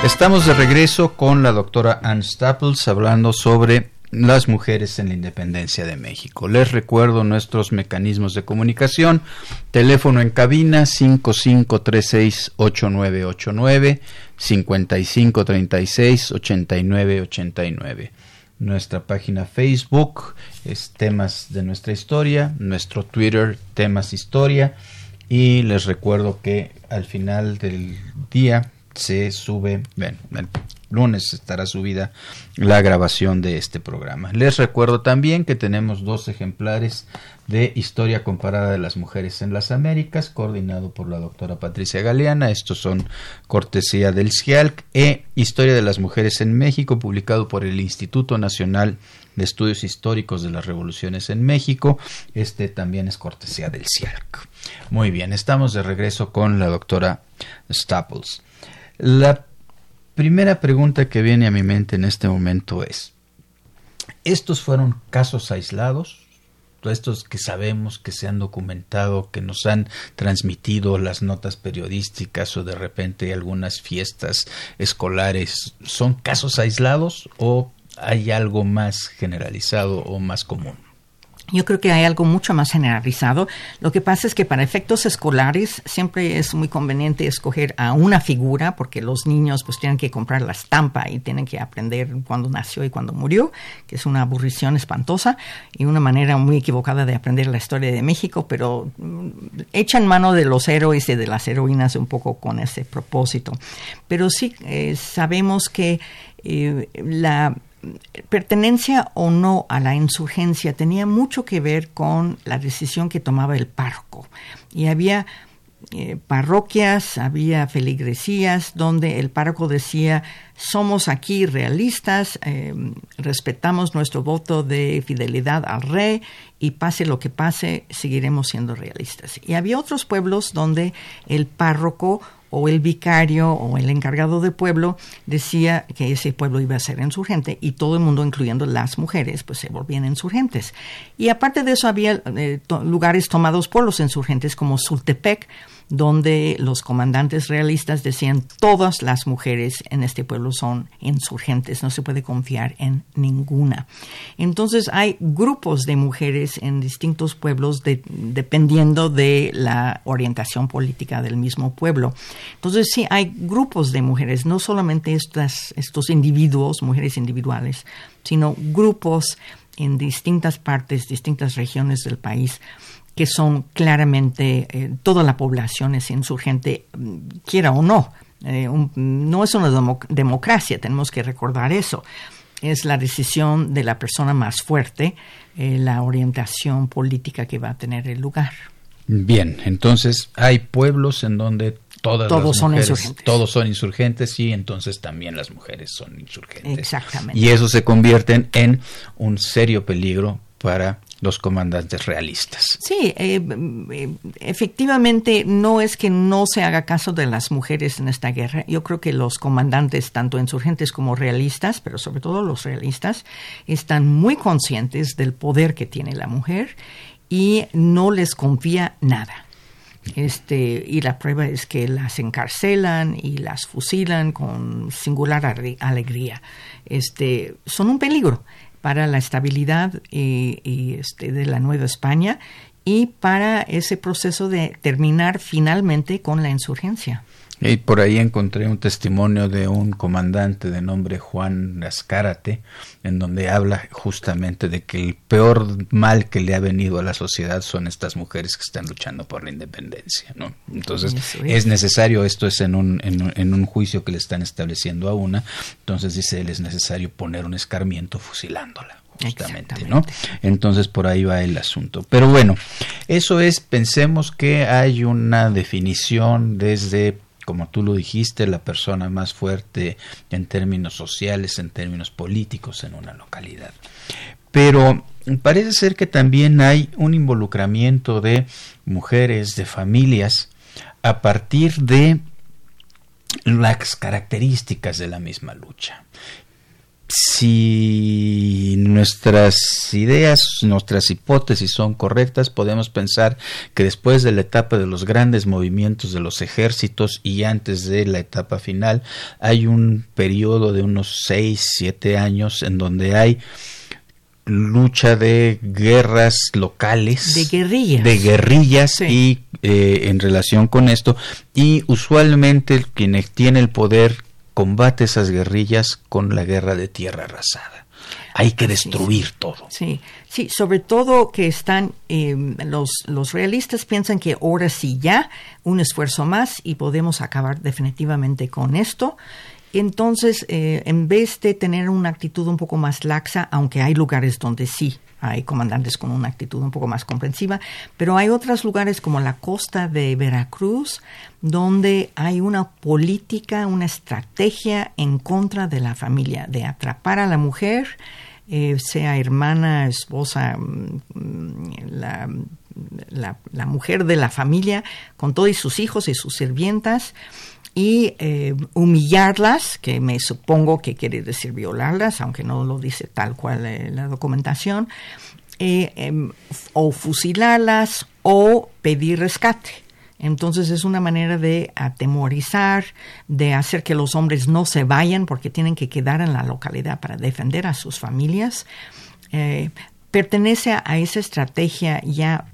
Estamos de regreso con la doctora Ann Staples hablando sobre las mujeres en la independencia de México. Les recuerdo nuestros mecanismos de comunicación. Teléfono en cabina 5536-8989, 5536-8989. Nuestra página Facebook es temas de nuestra historia, nuestro Twitter temas historia y les recuerdo que al final del día se sube, bueno, lunes estará subida la grabación de este programa. Les recuerdo también que tenemos dos ejemplares de Historia Comparada de las Mujeres en las Américas, coordinado por la doctora Patricia Galeana. Estos son cortesía del CIALC e Historia de las Mujeres en México, publicado por el Instituto Nacional de Estudios Históricos de las Revoluciones en México. Este también es cortesía del CIALC. Muy bien, estamos de regreso con la doctora Staples. La primera pregunta que viene a mi mente en este momento es, ¿estos fueron casos aislados? estos que sabemos que se han documentado, que nos han transmitido las notas periodísticas o de repente algunas fiestas escolares, ¿son casos aislados o hay algo más generalizado o más común? Yo creo que hay algo mucho más generalizado. Lo que pasa es que para efectos escolares siempre es muy conveniente escoger a una figura porque los niños pues tienen que comprar la estampa y tienen que aprender cuándo nació y cuándo murió, que es una aburrición espantosa y una manera muy equivocada de aprender la historia de México, pero mm, echan mano de los héroes y de las heroínas un poco con ese propósito. Pero sí eh, sabemos que eh, la pertenencia o no a la insurgencia tenía mucho que ver con la decisión que tomaba el párroco. Y había eh, parroquias, había feligresías donde el párroco decía, somos aquí realistas, eh, respetamos nuestro voto de fidelidad al rey y pase lo que pase, seguiremos siendo realistas. Y había otros pueblos donde el párroco o el vicario o el encargado del pueblo decía que ese pueblo iba a ser insurgente y todo el mundo, incluyendo las mujeres, pues se volvían insurgentes. Y aparte de eso había eh, lugares tomados por los insurgentes como Sultepec, donde los comandantes realistas decían todas las mujeres en este pueblo son insurgentes, no se puede confiar en ninguna. Entonces hay grupos de mujeres en distintos pueblos dependiendo de la orientación política del mismo pueblo. Entonces sí hay grupos de mujeres, no solamente estos individuos, mujeres individuales, sino grupos en distintas partes, distintas regiones del país que son claramente, eh, toda la población es insurgente, mm, quiera o no. Eh, no es una democracia, tenemos que recordar eso. Es la decisión de la persona más fuerte, eh, la orientación política que va a tener el lugar. Bien, entonces hay pueblos en donde todas todos las son insurgentes. todos son insurgentes y entonces también las mujeres son insurgentes. Exactamente. Y eso se convierte en un serio peligro para los comandantes realistas. Sí, eh, eh, efectivamente no es que no se haga caso de las mujeres en esta guerra. Yo creo que los comandantes, tanto insurgentes como realistas, pero sobre todo los realistas, están muy conscientes del poder que tiene la mujer y no les confía nada. Este, y la prueba es que las encarcelan y las fusilan con singular alegría. Este, son un peligro para la estabilidad y, este, de la Nueva España y para ese proceso de terminar finalmente con la insurgencia. Y por ahí encontré un testimonio de un comandante de nombre Juan Azcárate, en donde habla justamente de que el peor mal que le ha venido a la sociedad son estas mujeres que están luchando por la independencia. ¿no? Entonces es. necesario, esto es en un, en, un juicio que le están estableciendo a una, entonces dice él es necesario poner un escarmiento fusilándola justamente, ¿no? Entonces por ahí va el asunto. Pero bueno, eso es, pensemos que hay una definición desde como tú lo dijiste, la persona más fuerte en términos sociales, en términos políticos en una localidad. Pero parece ser que también hay un involucramiento de mujeres, de familias, a partir de las características de la misma lucha si nuestras ideas, nuestras hipótesis son correctas, podemos pensar que después de la etapa de los grandes movimientos de los ejércitos y antes de la etapa final, hay un periodo de unos 6, 7 años en donde hay lucha de guerras locales. De guerrillas. De guerrillas y eh, en relación con esto. Y usualmente quien tiene el poder combate esas guerrillas con la guerra de tierra arrasada. Hay que destruir todo. Sí, sí, sobre todo que están, em, los, los realistas piensan que ahora sí ya, un esfuerzo más y podemos acabar definitivamente con esto. Entonces, eh, en vez de tener una actitud un poco más laxa, aunque hay lugares donde sí hay comandantes con una actitud un poco más comprensiva, pero hay otros lugares como la costa de Veracruz, donde hay una política, una estrategia en contra de la familia, de atrapar a la mujer, eh, sea hermana, esposa, mm, la, la, mujer de la familia, con todos sus hijos y sus sirvientas, y eh, humillarlas, que me supongo que quiere decir violarlas, aunque no lo dice tal cual eh, la documentación, eh, em, o fusilarlas o pedir rescate. Entonces es una manera de atemorizar, de hacer que los hombres no se vayan porque tienen que quedar en la localidad para defender a sus familias. pertenece a esa estrategia ya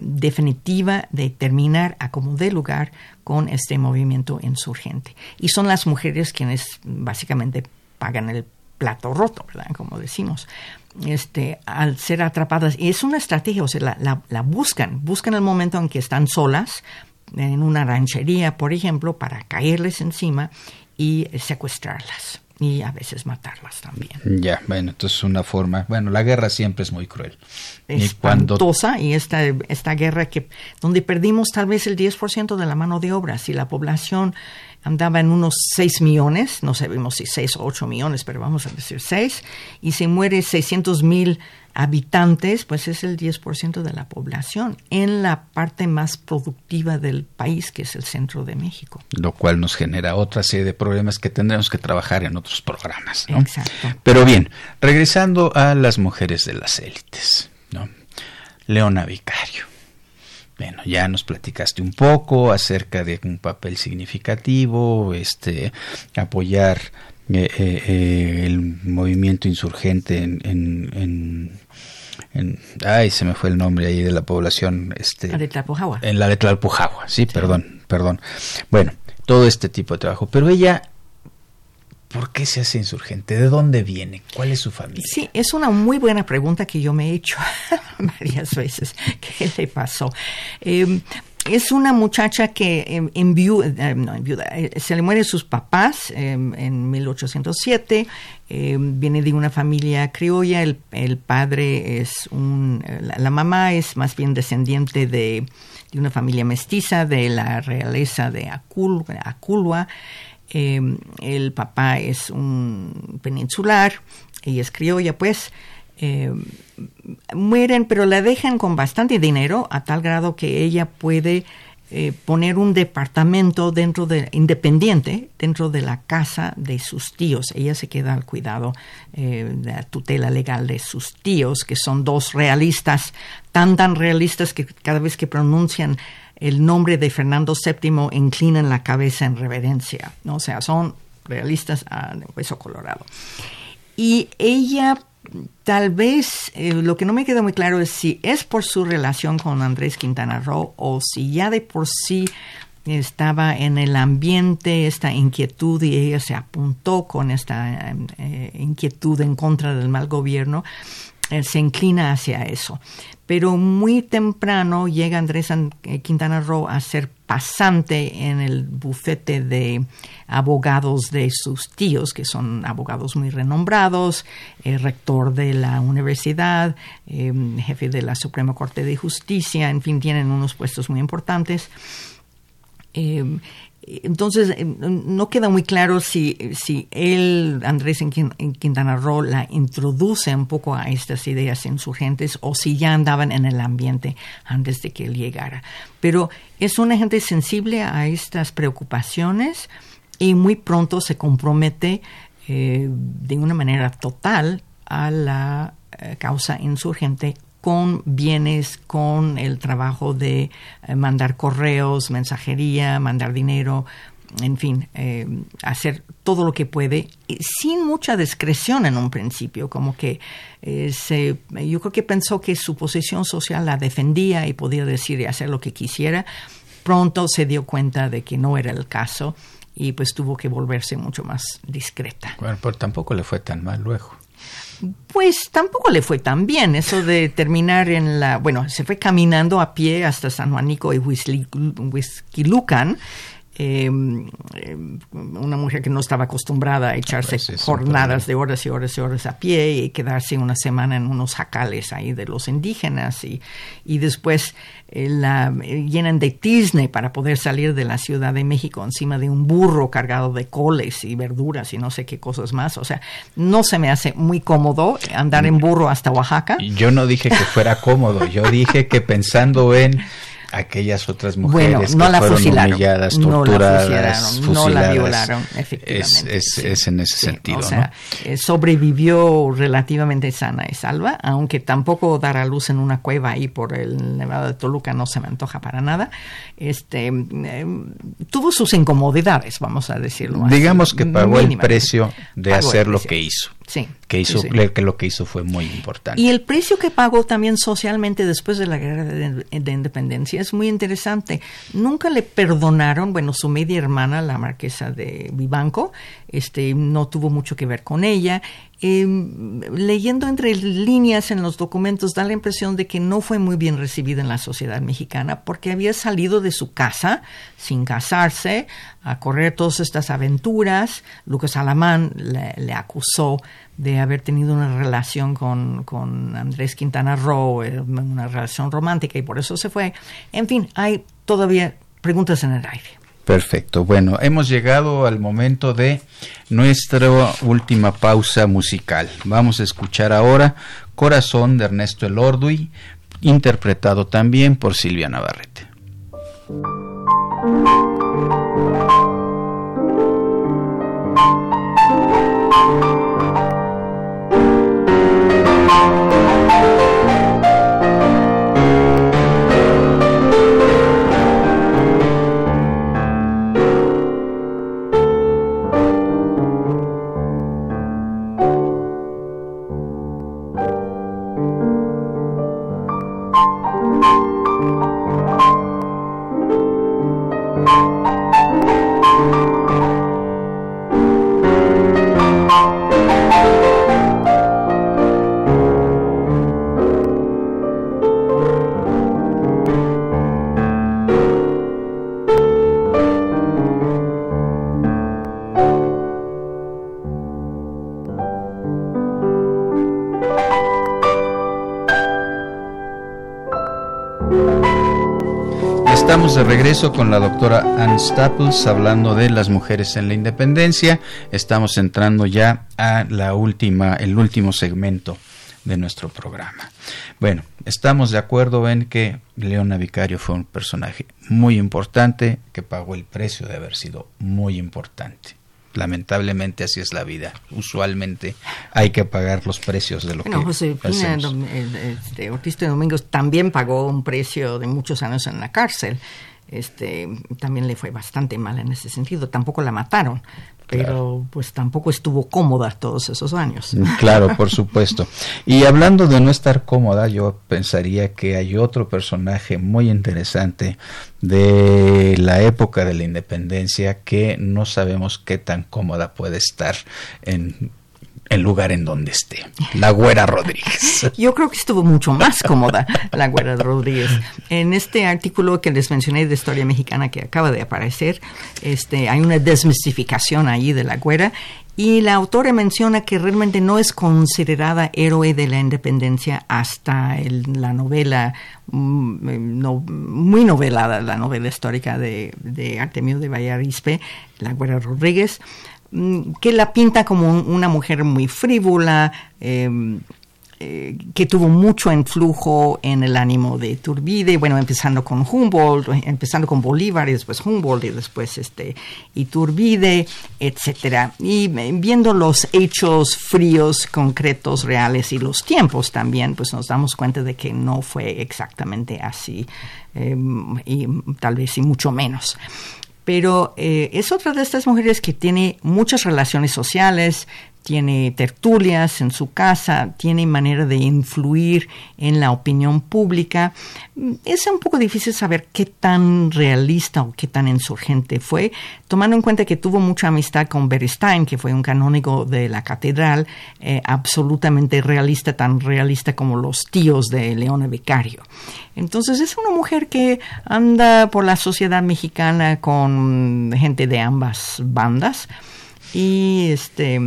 definitiva de terminar a como dé lugar con este movimiento insurgente. Y son las mujeres quienes básicamente pagan el plato roto, ¿verdad? Como decimos, este, al ser atrapadas. Y es una estrategia, o sea, la, la buscan, buscan el momento en que están solas, en una ranchería, por ejemplo, para caerles encima y secuestrarlas y a veces matarlas también. Ya, bueno, entonces es una forma, bueno, la guerra siempre es muy cruel. Espantosa y, y esta, esta guerra que donde perdimos tal vez el 10% de la mano de obra, si la población andaba en unos 6 millones, no sabemos si 6 o 8 millones, pero vamos a decir 6, y se muere 600 mil habitantes, pues es el 10% de la población en la parte más productiva del país, que es el centro de México. Lo cual nos genera otra serie de problemas que tendremos que trabajar en otros programas. Exacto. Pero bien, regresando a las mujeres de las élites. ¿no? Leona Vicario. Bueno, ya nos platicaste un poco acerca de un papel significativo, este, apoyar eh, eh, eh, el movimiento insurgente en, en, en, ay, se me fue el nombre ahí de la población, este, la de Tlalpujahua. En la de Tlalpujahua, sí, perdón, perdón. Bueno, todo este tipo de trabajo, pero ella ¿Por qué se hace insurgente? ¿De dónde viene? ¿Cuál es su familia? Sí, es una muy buena pregunta que yo me he hecho varias veces. ¿Qué le pasó? Eh, es una muchacha que em, en, eh, no, eh, se le mueren sus papás em, en 1807, em, viene de una familia criolla, el, padre es un, la, mamá es más bien descendiente de, una familia mestiza de la realeza de Acul, Aculua, el papá es un peninsular, ella es criolla, pues, eh, mueren, pero la dejan con bastante dinero a tal grado que ella puede eh, poner un departamento dentro de independiente dentro de la casa de sus tíos. Ella se queda al cuidado eh, de la tutela legal de sus tíos, que son dos realistas, tan tan realistas que cada vez que pronuncian el nombre de Fernando VII inclinan la cabeza en reverencia. ¿no? O sea, son realistas a hueso colorado. Y ella tal vez eh, lo que no me queda muy claro es si es por su relación con Andrés Quintana Roo o si ya de por sí estaba en el ambiente esta inquietud y ella se apuntó con esta eh, inquietud en contra del mal gobierno, se inclina hacia eso pero muy temprano llega Andrés eh, Quintana Roo a ser pasante en el bufete de abogados de sus tíos, que son abogados muy renombrados, eh, rector de la universidad, em, jefe de la Suprema Corte de Justicia, en fin, tienen unos puestos muy importantes. Em, Entonces, eh, no queda muy claro si, si él, Andrés en Quintana Roo, la introduce un poco a estas ideas insurgentes o si ya andaban en el ambiente antes de que él llegara. Pero es una gente sensible a estas preocupaciones y muy pronto se compromete eh, de una manera total a la eh, causa insurgente con bienes, con el trabajo de eh, mandar correos, mensajería, mandar dinero, en fin, eh, hacer todo lo que puede, sin mucha discreción en un principio, como que eh, se, yo creo que pensó que su posición social la defendía y podía decir y hacer lo que quisiera. Pronto se dio cuenta de que no era el caso y pues tuvo que volverse mucho más discreta. Bueno, pero tampoco le fue tan mal luego. Pues tampoco le fue tan bien eso de terminar en la, bueno, se fue caminando a pie hasta San Juanico y Huizquilucan Em, una mujer que no estaba acostumbrada a echarse pues jornadas de horas y horas y horas a pie y quedarse una semana en unos jacales ahí de los indígenas y, y después eh, la eh, llenan de tizne para poder salir de la Ciudad de México encima de un burro cargado de coles y verduras y no sé qué cosas más. O sea, no se me hace muy cómodo andar en burro hasta Oaxaca. Yo no dije que fuera cómodo, yo dije que pensando en aquellas otras mujeres no que la fueron fusilaron, humilladas, torturadas, no la violaron, efectivamente. Es, es, en ese sentido. O sea, eh, sobrevivió relativamente sana y salva, aunque tampoco dar a luz en una cueva ahí por el Nevado de Toluca no se me antoja para nada. Este eh, tuvo sus incomodidades, vamos a decirlo. Digamos que pagó el precio de hacer lo que hizo. Sí. Que, hizo, que lo que hizo fue muy importante. Y el precio que pagó también socialmente después de la guerra de, independencia es muy interesante. Nunca le perdonaron, bueno, su media hermana, la marquesa de Vivanco, este, no tuvo mucho que ver con ella. Em, leyendo entre líneas en los documentos da la impresión de que no fue muy bien recibida en la sociedad mexicana porque había salido de su casa sin casarse a correr todas estas aventuras. Lucas Alamán le, acusó de haber tenido una relación con, con Andrés Quintana Roo, eh, una relación romántica y por eso se fue. En fin, hay todavía preguntas en el aire. Perfecto. Bueno, hemos llegado al momento de nuestra última pausa musical. Vamos a escuchar ahora Corazón de Ernesto Elorduy, interpretado también por Silvia Navarrete. De regreso con la doctora Ann Staples hablando de las mujeres en la independencia. Estamos entrando ya a la última, el último segmento de nuestro programa. Bueno, estamos de acuerdo en que Leona Vicario fue un personaje muy importante que pagó el precio de haber sido muy importante lamentablemente así es la vida. Usualmente hay que pagar los precios de lo que José este, Ortiz de Domingos también pagó un precio de muchos años en la cárcel. Este, también le fue bastante mal en ese sentido. Tampoco la mataron, pero pues tampoco estuvo cómoda todos esos años. Mm, claro, por supuesto. Y hablando de no estar cómoda, yo pensaría que hay otro personaje muy interesante de la época de la independencia que no sabemos qué tan cómoda puede estar en el lugar en donde esté. La Güera Rodríguez. Yo creo que estuvo mucho más cómoda la Güera Rodríguez. En este artículo que les mencioné de Historia Mexicana que acaba de aparecer, este, hay una desmistificación ahí de la Güera y la autora menciona que realmente no es considerada héroe de la independencia hasta la novela, mm, muy novelada, la novela histórica de, Artemio de Vallarispe, La Güera Rodríguez. Mm, que la pinta como una mujer muy frívola, em, eh, que tuvo mucho influjo en el ánimo de Turbide, bueno, empezando con Humboldt, empezando con Bolívar y después Humboldt y después este Iturbide, etcétera. Y eh, viendo los hechos fríos, concretos, reales y los tiempos también, pues nos damos cuenta de que no fue exactamente así em, y tal vez y mucho menos pero eh, es otra de estas mujeres que tiene muchas relaciones sociales, tiene tertulias en su casa, tiene manera de influir en la opinión pública. Es un poco difícil saber qué tan realista o qué tan insurgente fue, tomando en cuenta que tuvo mucha amistad con Beristain, que fue un canónigo de la catedral, eh, absolutamente realista, tan realista como los tíos de Leona Vicario. Entonces es una mujer que anda por la sociedad mexicana con gente de ambas bandas y este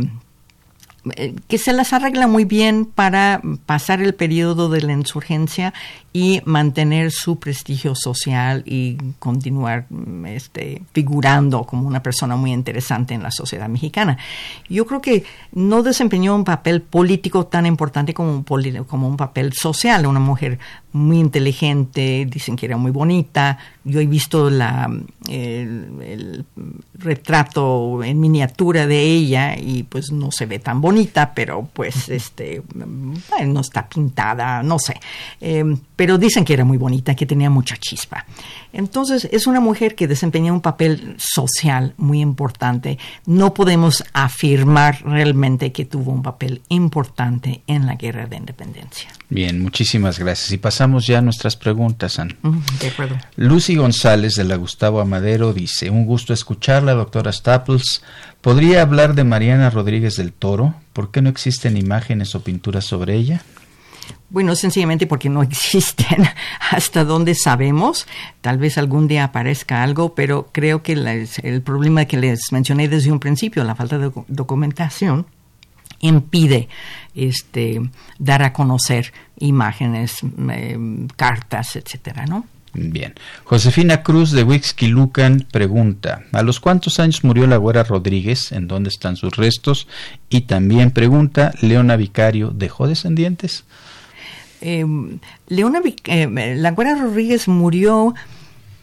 que se las arregla muy bien para pasar el periodo de la insurgencia y mantener su prestigio social y continuar este, figurando como una persona muy interesante en la sociedad mexicana. Yo creo que no desempeñó un papel político tan importante como un, como un papel social. Una mujer muy inteligente, dicen que era muy bonita. Yo he visto la, el, retrato en miniatura de ella y pues no se ve tan bonita, pero pues este, no está pintada, no sé. Eh, pero dicen que era muy bonita, que tenía mucha chispa. Entonces, es una mujer que desempeña un papel social muy importante. No podemos afirmar realmente que tuvo un papel importante en la guerra de independencia. Bien, muchísimas gracias. Y pasamos ya a nuestras preguntas, Ana. de acuerdo. Lucy González de la Gustavo Amadero dice, un gusto escucharla, doctora Staples. ¿Podría hablar de Mariana Rodríguez del Toro? ¿Por qué no existen imágenes o pinturas sobre ella? Bueno, sencillamente porque no existen hasta donde sabemos. Tal vez algún día aparezca algo, pero creo que el problema que les mencioné desde un principio, la falta de documentación, impide este, dar a conocer imágenes, em, cartas, etcétera, ¿no? Bien. Josefina Cruz de Wixquilucan pregunta, ¿a los cuántos años murió la güera Rodríguez? ¿En dónde están sus restos? Y también pregunta, ¿Leona Vicario dejó descendientes? Em, Leona, eh, la Güera Rodríguez murió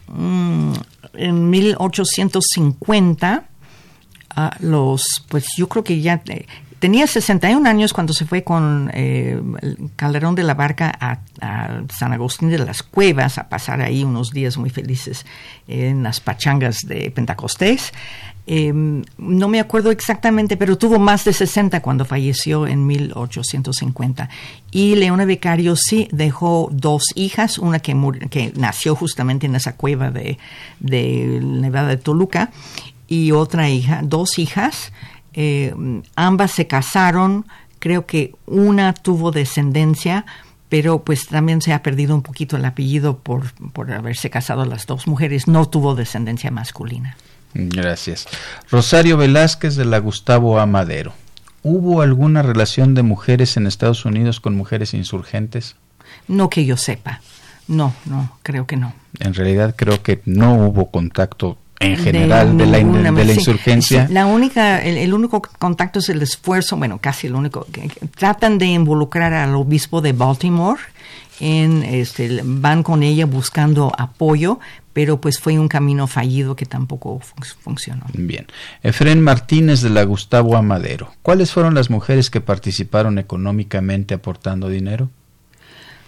mm, en 1850. A los, pues yo creo que ya eh, tenía 61 años cuando se fue con eh, Calderón de la Barca a, San Agustín de las Cuevas a pasar ahí unos días muy felices en las pachangas de Pentecostés. Em, no me acuerdo exactamente, pero tuvo más de 60 cuando falleció en 1850. Y Leona Becario sí dejó dos hijas, una que, que nació justamente en esa cueva de, de Nevada de Toluca, y otra hija, dos hijas. Em, ambas se casaron, creo que una tuvo descendencia, pero pues también se ha perdido un poquito el apellido por, por haberse casado las dos mujeres, no tuvo descendencia masculina. Gracias. Rosario Velázquez de la Gustavo Amadero. ¿Hubo alguna relación de mujeres en Estados Unidos con mujeres insurgentes? No que yo sepa. No, no, creo que no. En realidad creo que no hubo contacto en general de, la, de la, insurgencia. la única, el, único contacto es el esfuerzo, bueno, casi el único. Que, tratan de involucrar al obispo de Baltimore en, este, van con ella buscando apoyo, pero pues fue un camino fallido que tampoco funcionó. Bien. Efren Martínez de la Gustavo Amadero. ¿Cuáles fueron las mujeres que participaron económicamente aportando dinero?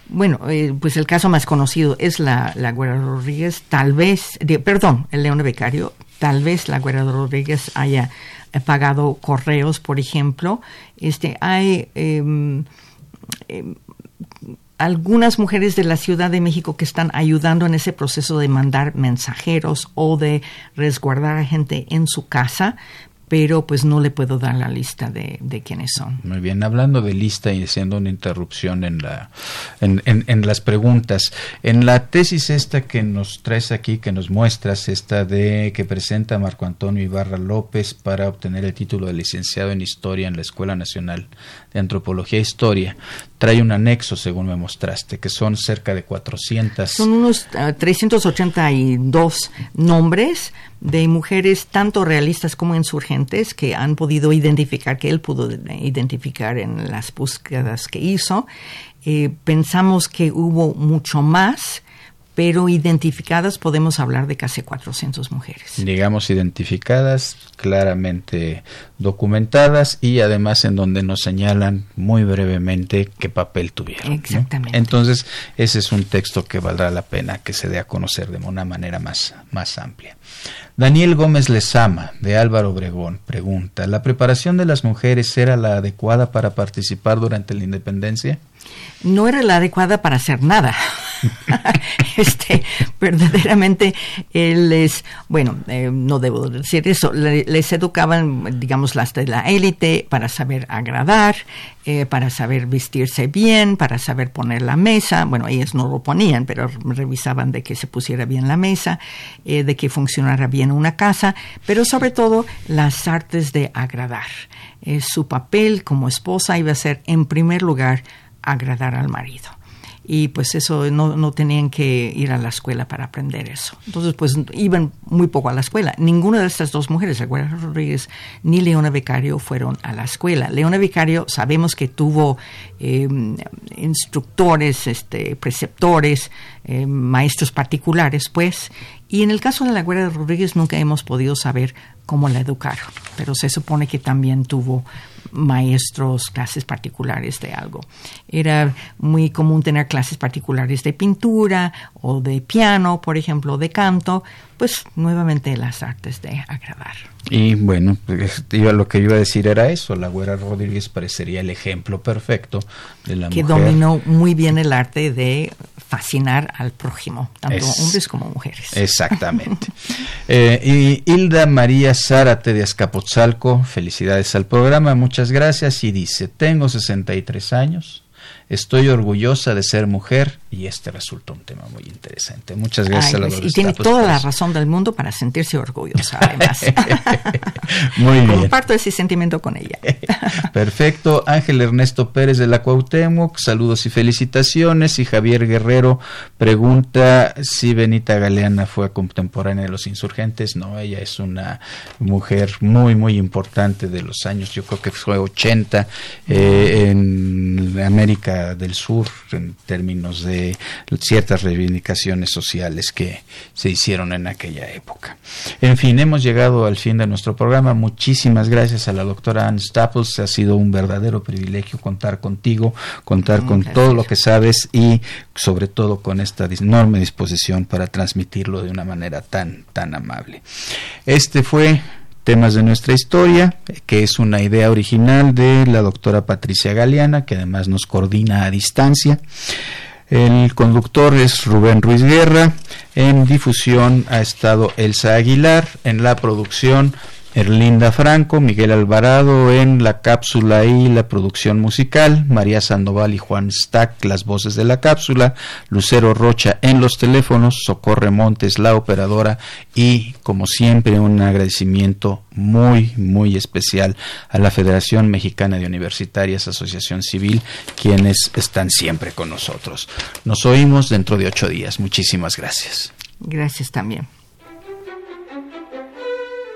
Bueno, eh, pues el caso más conocido es la, la Güera Rodríguez, tal vez, perdón, el León Becario, tal vez la Güera Rodríguez haya eh, pagado correos, por ejemplo. Este, hay em, algunas mujeres de la Ciudad de México que están ayudando en ese proceso de mandar mensajeros o de resguardar a gente en su casa, pero pues no le puedo dar la lista de, de quiénes son. Muy bien, hablando de lista y haciendo una interrupción en, la, en, en, las preguntas, en la tesis esta que nos traes aquí, que nos muestras, esta de que presenta Marco Antonio Ibarra López para obtener el título de licenciado en Historia en la Escuela Nacional de Antropología e Historia, trae un anexo, según me mostraste, que son cerca de 400. Son unos 382 ah, nombres de mujeres tanto realistas como insurgentes que han podido identificar, que él pudo identificar en las búsquedas que hizo. Eh, pensamos que hubo mucho más pero identificadas podemos hablar de casi 400 mujeres. Digamos identificadas, claramente documentadas y además en donde nos señalan muy brevemente qué papel tuvieron. Exactamente. Entonces, ese es un texto que valdrá la pena que se dé a conocer de una manera más, más amplia. Daniel Gómez Lezama, de Álvaro Obregón, pregunta, ¿la preparación de las mujeres era la adecuada para participar durante la independencia? no era la adecuada para hacer nada. este, verdaderamente él bueno, eh, no debo decir eso, les educaban, digamos, las de la élite para saber agradar, eh, para saber vestirse bien, para saber poner la mesa. Bueno, ellas no lo ponían, pero revisaban de que se pusiera bien la mesa, eh, de que funcionara bien una casa, pero sobre todo las artes de agradar. su papel como esposa iba a ser, en primer lugar, agradar al marido. Y pues eso no, no, tenían que ir a la escuela para aprender eso. Entonces, pues iban muy poco a la escuela. Ninguna de estas dos mujeres, Aguera Rodríguez ni Leona Vicario, fueron a la escuela. Leona Vicario sabemos que tuvo eh, instructores, este, preceptores, eh, maestros particulares, pues. Y en el caso de la Guerra Rodríguez nunca hemos podido saber cómo la educaron, pero se supone que también tuvo maestros, clases particulares de algo. Era muy común tener clases particulares de pintura o de piano, por ejemplo, de canto, pues nuevamente las artes de agradar. Y bueno, pues, lo que iba a decir era eso, la Güera Rodríguez parecería el ejemplo perfecto de la que mujer. Que dominó muy bien el arte de fascinar al prójimo, tanto hombres como mujeres. Exactamente. Eh, y Hilda María Zárate de Azcapotzalco, felicidades al programa, muchas gracias, y dice, tengo 63 años, Estoy orgullosa de ser mujer y este resulta un tema muy interesante. Muchas gracias a la pues, Y tiene toda la razón del mundo para sentirse orgullosa, además. muy bien. Comparto ese sentimiento con ella. Perfecto. Ángel Ernesto Pérez de la Cuauhtémoc, saludos y felicitaciones. Y Javier Guerrero pregunta si Benita Galeana fue contemporánea de los insurgentes. No, ella es una mujer muy, muy importante de los años, yo creo que fue 80 eh, en América del Sur en términos de ciertas reivindicaciones sociales que se hicieron en aquella época. En fin, hemos llegado al fin de nuestro programa. Muchísimas gracias a la doctora Ann Staples. Ha sido un verdadero privilegio contar contigo, contar con todo lo que sabes y sobre todo con esta enorme disposición para transmitirlo de una manera tan, tan amable. Este fue temas de nuestra historia, que es una idea original de la doctora Patricia Galeana, que además nos coordina a distancia. El conductor es Rubén Ruiz Guerra. En difusión ha estado Elsa Aguilar. En la producción Erlinda Franco, Miguel Alvarado en la cápsula y la producción musical, María Sandoval y Juan Stack las voces de la cápsula, Lucero Rocha en los teléfonos, Socorre Montes la operadora y como siempre un agradecimiento muy muy especial a la Federación Mexicana de Universitarias Asociación Civil quienes están siempre con nosotros. Nos oímos dentro de ocho días. Muchísimas gracias. Gracias también.